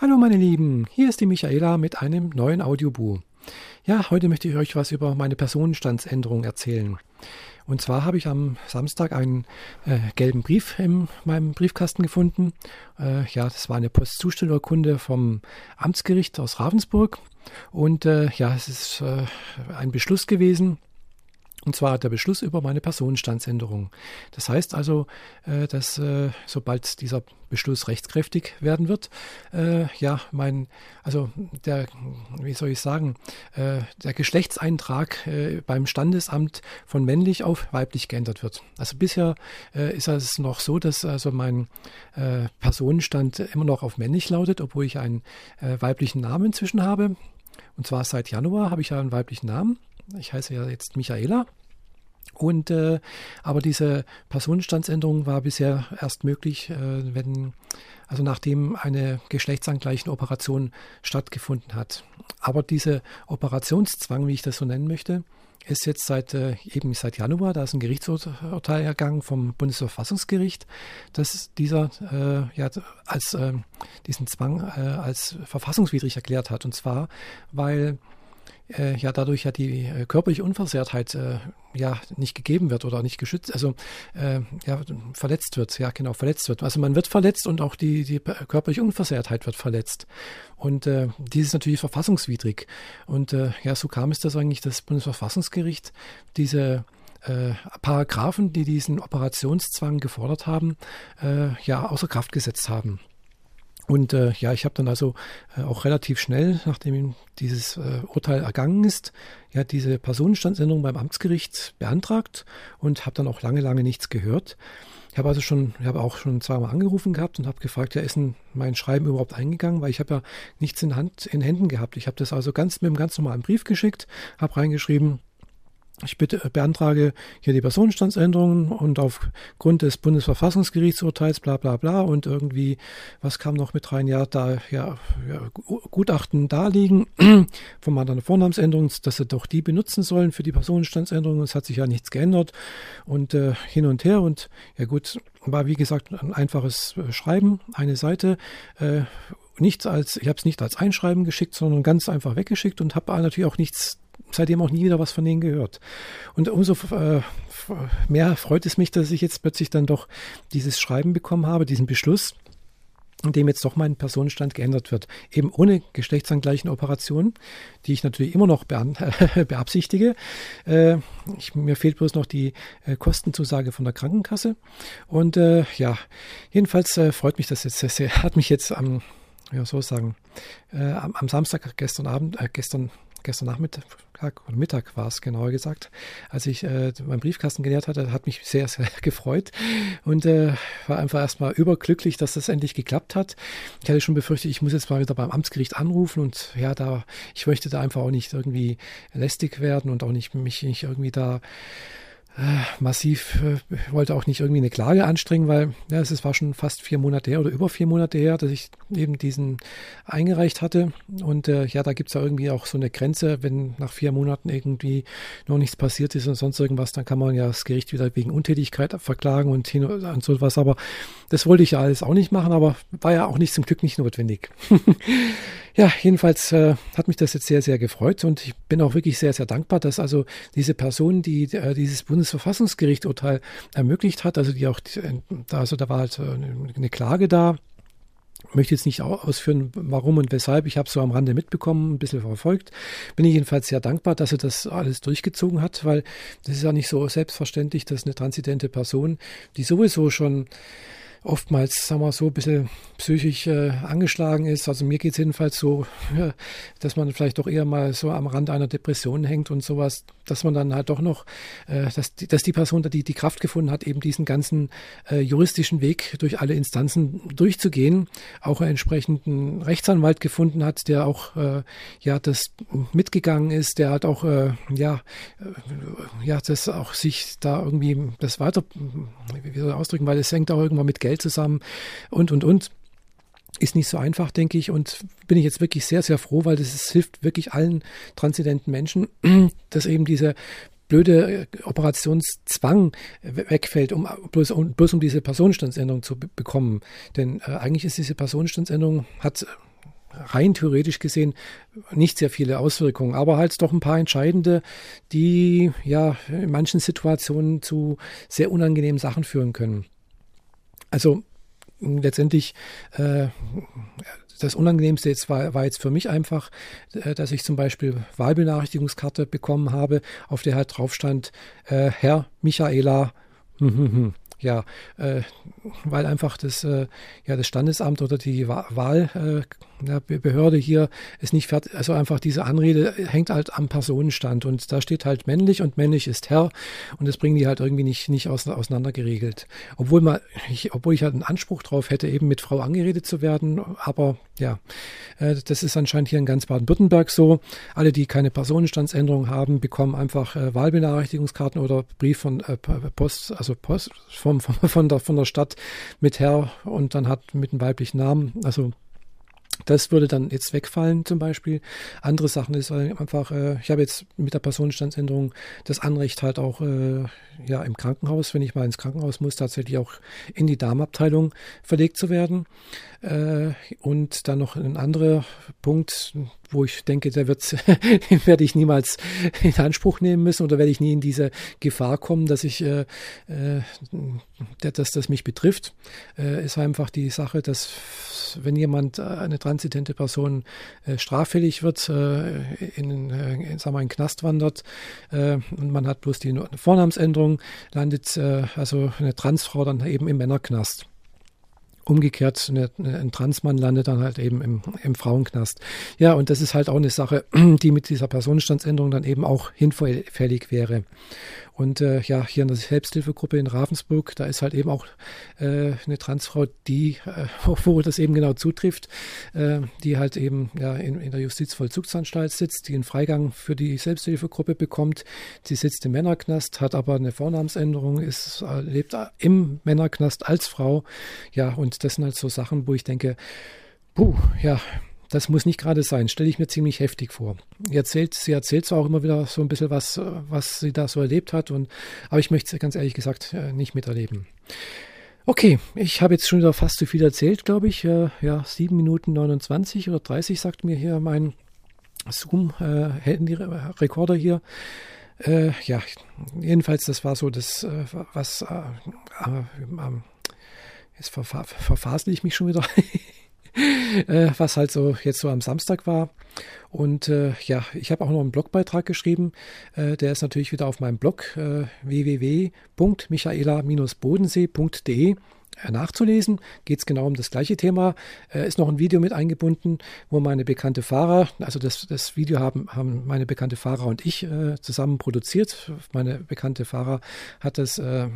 Hallo meine Lieben, hier ist die Michaela mit einem neuen Audiobuch. Ja, heute möchte ich euch was über meine Personenstandsänderung erzählen. Und zwar habe ich am Samstag einen äh, gelben Brief in meinem Briefkasten gefunden. Äh, ja, das war eine Postzustellerkunde vom Amtsgericht aus Ravensburg. Und äh, ja, es ist äh, ein Beschluss gewesen, und zwar der Beschluss über meine Personenstandsänderung. Das heißt also, äh, dass äh, sobald dieser Beschluss rechtskräftig werden wird, äh, ja, mein, also der, wie soll ich sagen, der Geschlechtseintrag beim Standesamt von männlich auf weiblich geändert wird. Also bisher ist es noch so, dass also mein Personenstand immer noch auf männlich lautet, obwohl ich einen weiblichen Namen inzwischen habe. Und zwar seit Januar habe ich ja einen weiblichen Namen. Ich heiße ja jetzt Michaela. Und äh, aber diese Personenstandsänderung war bisher erst möglich, äh, wenn also nachdem eine geschlechtsangleichende Operation stattgefunden hat. Aber dieser Operationszwang, wie ich das so nennen möchte, ist jetzt seit äh, eben seit Januar, da ist ein Gerichtsurteil ergangen vom Bundesverfassungsgericht, dass dieser äh, ja als äh, diesen Zwang äh, als verfassungswidrig erklärt hat. Und zwar, weil äh, ja dadurch ja die äh, körperliche Unversehrtheit äh, ja nicht gegeben wird oder nicht geschützt, also äh, ja verletzt wird, ja genau verletzt wird. Also man wird verletzt und auch die die körperliche Unversehrtheit wird verletzt und äh, dies ist natürlich verfassungswidrig und äh, ja so kam es, dass eigentlich das Bundesverfassungsgericht diese äh, Paragraphen, die diesen Operationszwang gefordert haben, äh, ja außer Kraft gesetzt haben. Und äh, ja, ich habe dann also äh, auch relativ schnell, nachdem dieses äh, Urteil ergangen ist, ja diese Personenstandsänderung beim Amtsgericht beantragt und habe dann auch lange, lange nichts gehört. Ich habe also schon, ich habe auch schon zweimal angerufen gehabt und habe gefragt, ja, ist denn mein Schreiben überhaupt eingegangen, weil ich habe ja nichts in Hand, in Händen gehabt. Ich habe das also ganz mit einem ganz normalen Brief geschickt, habe reingeschrieben, ich bitte, äh, beantrage hier die Personenstandsänderungen und aufgrund des Bundesverfassungsgerichtsurteils bla bla bla und irgendwie, was kam noch mit rein? Ja, da ja, ja Gutachten da liegen von meiner Vornamensänderung, dass sie doch die benutzen sollen für die Personenstandsänderung. Es hat sich ja nichts geändert und äh, hin und her und ja gut, war wie gesagt ein einfaches äh, Schreiben, eine Seite. Äh, nichts als, ich habe es nicht als Einschreiben geschickt, sondern ganz einfach weggeschickt und habe natürlich auch nichts seitdem auch nie wieder was von denen gehört. Und umso äh, mehr freut es mich, dass ich jetzt plötzlich dann doch dieses Schreiben bekommen habe, diesen Beschluss, in dem jetzt doch mein Personenstand geändert wird. Eben ohne geschlechtsangleichen Operationen, die ich natürlich immer noch beabsichtige. Äh, ich, mir fehlt bloß noch die äh, Kostenzusage von der Krankenkasse. Und äh, ja, jedenfalls freut mich das jetzt sehr. Hat mich jetzt am, ja, so sagen, am, am, Samstag, gestern Abend, gestern gestern Nachmittag oder Mittag war es genauer gesagt, als ich äh, meinen Briefkasten geleert hatte, hat mich sehr, sehr gefreut und äh, war einfach erstmal überglücklich, dass das endlich geklappt hat. Ich hatte schon befürchtet, ich muss jetzt mal wieder beim Amtsgericht anrufen und ja, da, ich möchte da einfach auch nicht irgendwie lästig werden und auch nicht mich nicht irgendwie da massiv, äh, wollte auch nicht irgendwie eine Klage anstrengen, weil ja, es war schon fast vier Monate her oder über vier Monate her, dass ich eben diesen eingereicht hatte. Und äh, ja, da gibt es ja irgendwie auch so eine Grenze, wenn nach vier Monaten irgendwie noch nichts passiert ist und sonst irgendwas, dann kann man ja das Gericht wieder wegen Untätigkeit verklagen und, hin und so was. Aber das wollte ich ja alles auch nicht machen, aber war ja auch nicht zum Glück nicht notwendig. Ja, jedenfalls äh, hat mich das jetzt sehr, sehr gefreut und ich bin auch wirklich sehr, sehr dankbar, dass also diese Person, die äh, dieses Bundesverfassungsgericht-Urteil ermöglicht hat, also die auch, äh, also da war halt äh, eine Klage da, ich möchte jetzt nicht ausführen, warum und weshalb. Ich habe es so am Rande mitbekommen, ein bisschen verfolgt. Bin ich jedenfalls sehr dankbar, dass er das alles durchgezogen hat, weil das ist ja nicht so selbstverständlich, dass eine transidente Person, die sowieso schon oftmals, sagen wir so, ein bisschen psychisch äh, angeschlagen ist. Also mir geht es jedenfalls so, dass man vielleicht doch eher mal so am Rand einer Depression hängt und sowas, dass man dann halt doch noch, äh, dass, die, dass die Person, die die Kraft gefunden hat, eben diesen ganzen äh, juristischen Weg durch alle Instanzen durchzugehen, auch einen entsprechenden Rechtsanwalt gefunden hat, der auch äh, ja das mitgegangen ist, der hat auch äh, ja äh, ja das auch sich da irgendwie das weiter wie soll ich ausdrücken, weil es hängt auch irgendwann mit Geld Geld zusammen und, und, und. Ist nicht so einfach, denke ich, und bin ich jetzt wirklich sehr, sehr froh, weil das ist, hilft wirklich allen transzendenten Menschen, dass eben diese blöde Operationszwang wegfällt, um bloß, um bloß um diese Personenstandsänderung zu bekommen. Denn äh, eigentlich ist diese Personenstandsänderung, hat rein theoretisch gesehen nicht sehr viele Auswirkungen, aber halt doch ein paar entscheidende, die ja in manchen Situationen zu sehr unangenehmen Sachen führen können. Also letztendlich äh, das Unangenehmste jetzt war, war, jetzt für mich einfach, äh, dass ich zum Beispiel Wahlbenachrichtigungskarte bekommen habe, auf der halt drauf stand, äh, Herr Michaela, hm, hm, hm, ja, äh, weil einfach das, äh, ja, das Standesamt oder die Wahlbehörde äh, hier ist nicht fertig, also einfach diese Anrede hängt halt am Personenstand und da steht halt männlich und männlich ist Herr und das bringen die halt irgendwie nicht, nicht auseinander geregelt. Obwohl man, ich, obwohl ich halt einen Anspruch drauf hätte, eben mit Frau angeredet zu werden, aber ja, äh, das ist anscheinend hier in ganz Baden-Württemberg so. Alle, die keine Personenstandsänderung haben, bekommen einfach äh, Wahlbenachrichtigungskarten oder Brief von äh, Post, also Post vom, vom, von, der, von der Stadt mit Herr und dann hat mit einem weiblichen Namen, also das würde dann jetzt wegfallen zum Beispiel. Andere Sachen ist einfach, äh, ich habe jetzt mit der Personenstandsänderung das Anrecht halt auch äh, ja im Krankenhaus, wenn ich mal ins Krankenhaus muss, tatsächlich auch in die Darmabteilung verlegt zu werden. Äh, und dann noch ein anderer Punkt, wo ich denke, der wird, den werde ich niemals in Anspruch nehmen müssen oder werde ich nie in diese Gefahr kommen, dass ich, äh, äh, dass das mich betrifft, äh, ist einfach die Sache, dass wenn jemand, äh, eine transidente Person, äh, straffällig wird, äh, in, in, sagen wir, in Knast wandert und man hat bloß die Vornamensänderung, landet also eine Transfrau dann eben im Männerknast. Umgekehrt, eine, ein Transmann landet dann halt eben im, im Frauenknast. Ja, und das ist halt auch eine Sache, die mit dieser Personenstandsänderung dann eben auch hinfällig wäre. Und äh, ja, hier in der Selbsthilfegruppe in Ravensburg, da ist halt eben auch äh, eine Transfrau, die, äh, wo das eben genau zutrifft, äh, die halt eben ja, in, in der Justizvollzugsanstalt sitzt, die einen Freigang für die Selbsthilfegruppe bekommt. Sie sitzt im Männerknast, hat aber eine Vornamensänderung, ist, äh, lebt im Männerknast als Frau. Ja, und das sind halt so Sachen, wo ich denke, puh, ja, das muss nicht gerade sein, stelle ich mir ziemlich heftig vor. Sie erzählt, sie erzählt zwar auch immer wieder so ein bisschen was, was sie da so erlebt hat, und, aber ich möchte es ganz ehrlich gesagt äh, nicht miterleben. Okay, ich habe jetzt schon wieder fast zu viel erzählt, glaube ich. Äh, ja, 7 Minuten 29 oder 30 sagt mir hier mein Zoom-Handy-Rekorder äh, hier. Äh, ja, jedenfalls, das war so das, äh, was, äh, jetzt verfa verfasel ich mich schon wieder. äh, was halt so jetzt so am Samstag war. Und äh, ja, ich habe auch noch einen Blogbeitrag geschrieben. Äh, der ist natürlich wieder auf meinem Blog äh, www.michaela-bodensee.de äh, nachzulesen. Geht es genau um das gleiche Thema. Äh, ist noch ein Video mit eingebunden, wo meine bekannte Fahrer, also das, das Video haben, haben meine bekannte Fahrer und ich äh, zusammen produziert. Meine bekannte Fahrer hat das äh,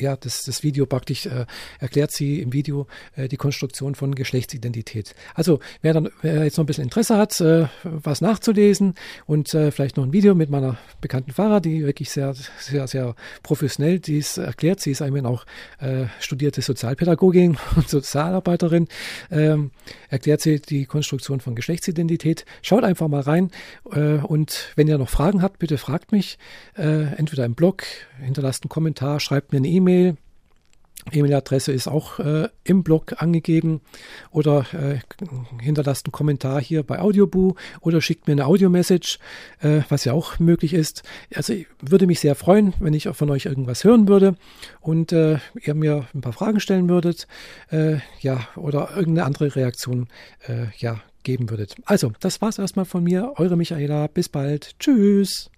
ja, das, das Video praktisch äh, erklärt sie im Video äh, die Konstruktion von Geschlechtsidentität. Also wer dann wer jetzt noch ein bisschen Interesse hat, äh, was nachzulesen und äh, vielleicht noch ein Video mit meiner bekannten Fahrer, die wirklich sehr, sehr, sehr professionell dies erklärt. Sie ist einmal auch äh, studierte Sozialpädagogin und Sozialarbeiterin. Ähm, erklärt sie die Konstruktion von Geschlechtsidentität. Schaut einfach mal rein äh, und wenn ihr noch Fragen habt, bitte fragt mich. Entweder im Blog, hinterlasst einen Kommentar, schreibt mir eine E-Mail E-Mail. E-Mail-Adresse ist auch äh, im Blog angegeben oder äh, hinterlasst einen Kommentar hier bei Audioboo oder schickt mir eine Audio-Message, äh, was ja auch möglich ist. Also würde mich sehr freuen, wenn ich von euch irgendwas hören würde und äh, ihr mir ein paar Fragen stellen würdet, äh, ja, oder irgendeine andere Reaktion, äh, ja, geben würdet. Also, das war's erstmal von mir, eure Michaela, bis bald, tschüss.